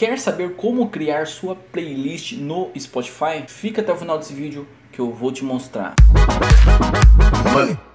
Quer saber como criar sua playlist no Spotify? Fica até o final desse vídeo que eu vou te mostrar.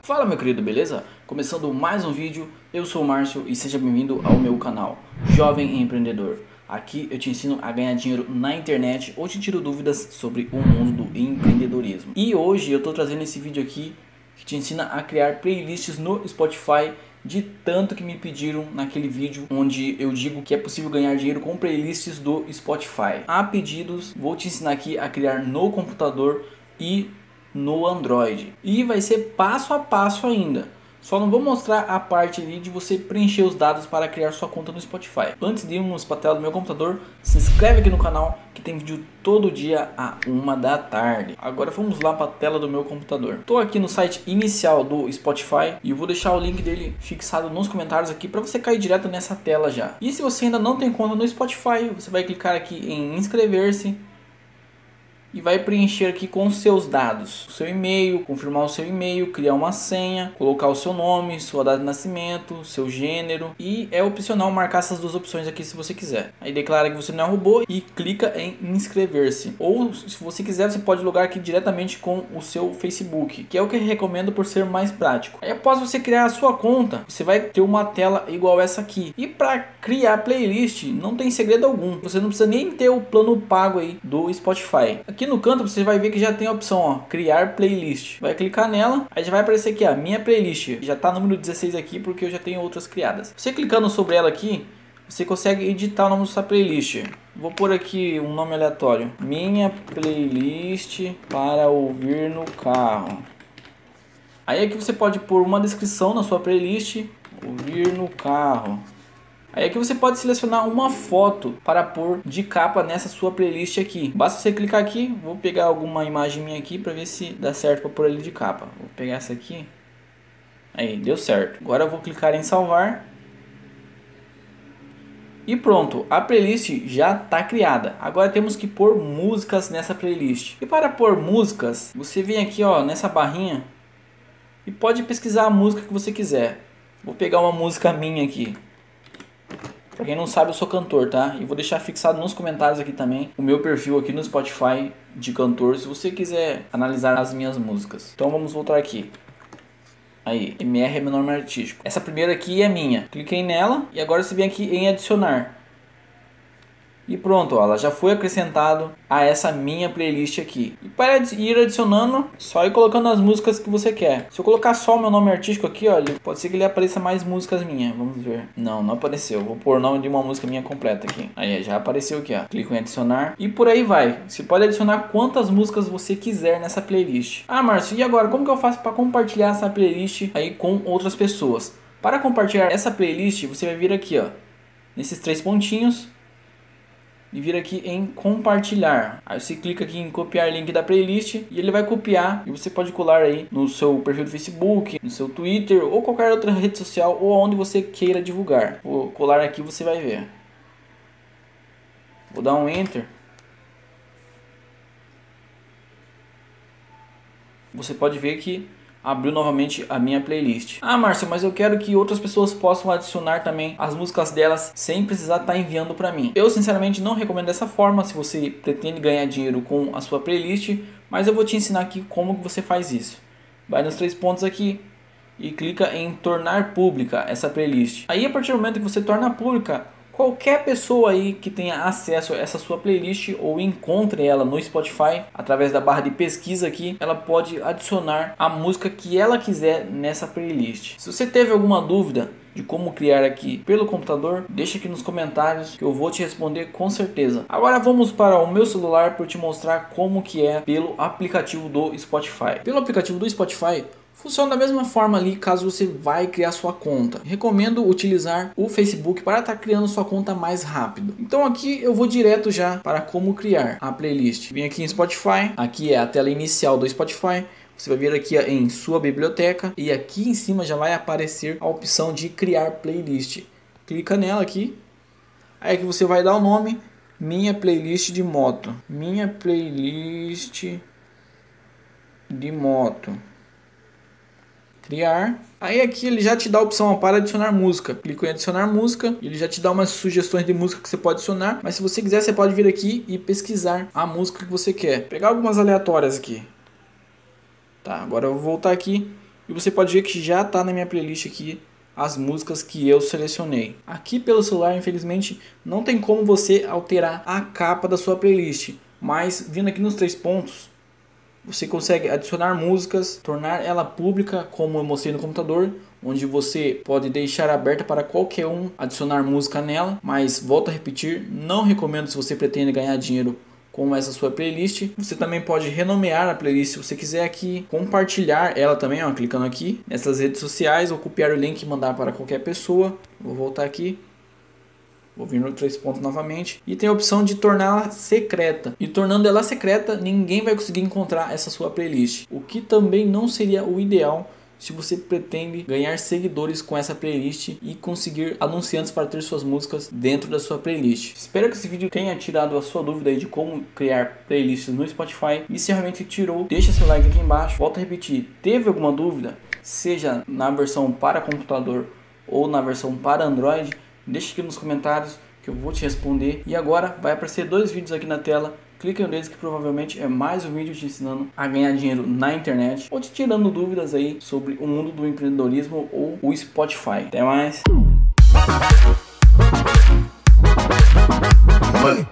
Fala meu querido, beleza? Começando mais um vídeo, eu sou o Márcio e seja bem-vindo ao meu canal Jovem Empreendedor. Aqui eu te ensino a ganhar dinheiro na internet ou te tiro dúvidas sobre o mundo do empreendedorismo. E hoje eu estou trazendo esse vídeo aqui que te ensina a criar playlists no Spotify de tanto que me pediram naquele vídeo onde eu digo que é possível ganhar dinheiro com playlists do Spotify. Há pedidos, vou te ensinar aqui a criar no computador e no Android. E vai ser passo a passo ainda. Só não vou mostrar a parte ali de você preencher os dados para criar sua conta no Spotify. Antes de irmos para a tela do meu computador, se inscreve aqui no canal que tem vídeo todo dia a uma da tarde. Agora vamos lá para a tela do meu computador. Estou aqui no site inicial do Spotify e eu vou deixar o link dele fixado nos comentários aqui para você cair direto nessa tela já. E se você ainda não tem conta no Spotify, você vai clicar aqui em inscrever-se e vai preencher aqui com os seus dados, o seu e-mail, confirmar o seu e-mail, criar uma senha, colocar o seu nome, sua data de nascimento, seu gênero e é opcional marcar essas duas opções aqui se você quiser. Aí declara que você não é robô e clica em inscrever-se. Ou se você quiser, você pode logar aqui diretamente com o seu Facebook, que é o que recomendo por ser mais prático. Aí após você criar a sua conta, você vai ter uma tela igual essa aqui. E para criar playlist não tem segredo algum. Você não precisa nem ter o plano pago aí do Spotify. Aqui Aqui no canto você vai ver que já tem a opção, ó, criar playlist. Vai clicar nela, aí já vai aparecer aqui, a minha playlist. Já tá número 16 aqui porque eu já tenho outras criadas. Você clicando sobre ela aqui, você consegue editar o nome da sua playlist. Vou pôr aqui um nome aleatório. Minha playlist para ouvir no carro. Aí aqui você pode pôr uma descrição na sua playlist, ouvir no carro. Aí aqui você pode selecionar uma foto para pôr de capa nessa sua playlist aqui. Basta você clicar aqui, vou pegar alguma imagem minha aqui para ver se dá certo para pôr ele de capa. Vou pegar essa aqui. Aí, deu certo. Agora eu vou clicar em salvar. E pronto, a playlist já está criada. Agora temos que pôr músicas nessa playlist. E para pôr músicas, você vem aqui ó, nessa barrinha e pode pesquisar a música que você quiser. Vou pegar uma música minha aqui. Pra quem não sabe, eu sou cantor, tá? E vou deixar fixado nos comentários aqui também o meu perfil aqui no Spotify de cantor, se você quiser analisar as minhas músicas. Então vamos voltar aqui. Aí, MR é meu nome artístico. Essa primeira aqui é minha. Cliquei nela e agora você vem aqui em adicionar. E pronto, ó, ela já foi acrescentado a essa minha playlist aqui. E para ir adicionando, só ir colocando as músicas que você quer. Se eu colocar só o meu nome artístico aqui, olha, pode ser que ele apareça mais músicas minhas. Vamos ver. Não, não apareceu. Vou pôr o nome de uma música minha completa aqui. Aí, já apareceu aqui, ó. Clico em adicionar e por aí vai. Você pode adicionar quantas músicas você quiser nessa playlist. Ah, Márcio, e agora como que eu faço para compartilhar essa playlist aí com outras pessoas? Para compartilhar essa playlist, você vai vir aqui, ó, nesses três pontinhos e vir aqui em compartilhar. Aí você clica aqui em copiar link da playlist e ele vai copiar e você pode colar aí no seu perfil do Facebook, no seu Twitter ou qualquer outra rede social ou onde você queira divulgar. Vou colar aqui você vai ver. Vou dar um enter. Você pode ver que abriu novamente a minha playlist. Ah, Márcio, mas eu quero que outras pessoas possam adicionar também as músicas delas sem precisar estar tá enviando para mim. Eu sinceramente não recomendo dessa forma se você pretende ganhar dinheiro com a sua playlist, mas eu vou te ensinar aqui como você faz isso. Vai nos três pontos aqui e clica em tornar pública essa playlist. Aí a partir do momento que você torna pública, Qualquer pessoa aí que tenha acesso a essa sua playlist ou encontre ela no Spotify através da barra de pesquisa aqui, ela pode adicionar a música que ela quiser nessa playlist. Se você teve alguma dúvida de como criar aqui pelo computador, deixa aqui nos comentários que eu vou te responder com certeza. Agora vamos para o meu celular para te mostrar como que é pelo aplicativo do Spotify. Pelo aplicativo do Spotify, Funciona da mesma forma ali caso você vai criar sua conta. Recomendo utilizar o Facebook para estar tá criando sua conta mais rápido. Então aqui eu vou direto já para como criar a playlist. Vem aqui em Spotify, aqui é a tela inicial do Spotify. Você vai vir aqui em sua biblioteca e aqui em cima já vai aparecer a opção de criar playlist. Clica nela aqui. Aí que você vai dar o nome minha playlist de moto. Minha playlist de moto criar. Aí aqui ele já te dá a opção para adicionar música. Clica em adicionar música, ele já te dá umas sugestões de música que você pode adicionar, mas se você quiser você pode vir aqui e pesquisar a música que você quer. Pegar algumas aleatórias aqui. Tá, agora eu vou voltar aqui e você pode ver que já está na minha playlist aqui as músicas que eu selecionei. Aqui pelo celular, infelizmente, não tem como você alterar a capa da sua playlist, mas vindo aqui nos três pontos, você consegue adicionar músicas, tornar ela pública, como eu mostrei no computador, onde você pode deixar aberta para qualquer um adicionar música nela, mas volto a repetir, não recomendo se você pretende ganhar dinheiro com essa sua playlist. Você também pode renomear a playlist se você quiser aqui, compartilhar ela também, ó, clicando aqui nessas redes sociais ou copiar o link e mandar para qualquer pessoa. Vou voltar aqui. Vou vir no três pontos novamente. E tem a opção de torná-la secreta. E tornando ela secreta, ninguém vai conseguir encontrar essa sua playlist. O que também não seria o ideal se você pretende ganhar seguidores com essa playlist e conseguir anunciantes para ter suas músicas dentro da sua playlist. Espero que esse vídeo tenha tirado a sua dúvida de como criar playlists no Spotify e se realmente tirou, deixa seu like aqui embaixo. Volto a repetir, teve alguma dúvida? Seja na versão para computador ou na versão para Android, Deixa aqui nos comentários que eu vou te responder. E agora vai aparecer dois vídeos aqui na tela. Clica em um deles que provavelmente é mais um vídeo te ensinando a ganhar dinheiro na internet ou te tirando dúvidas aí sobre o mundo do empreendedorismo ou o Spotify. Até mais! Money.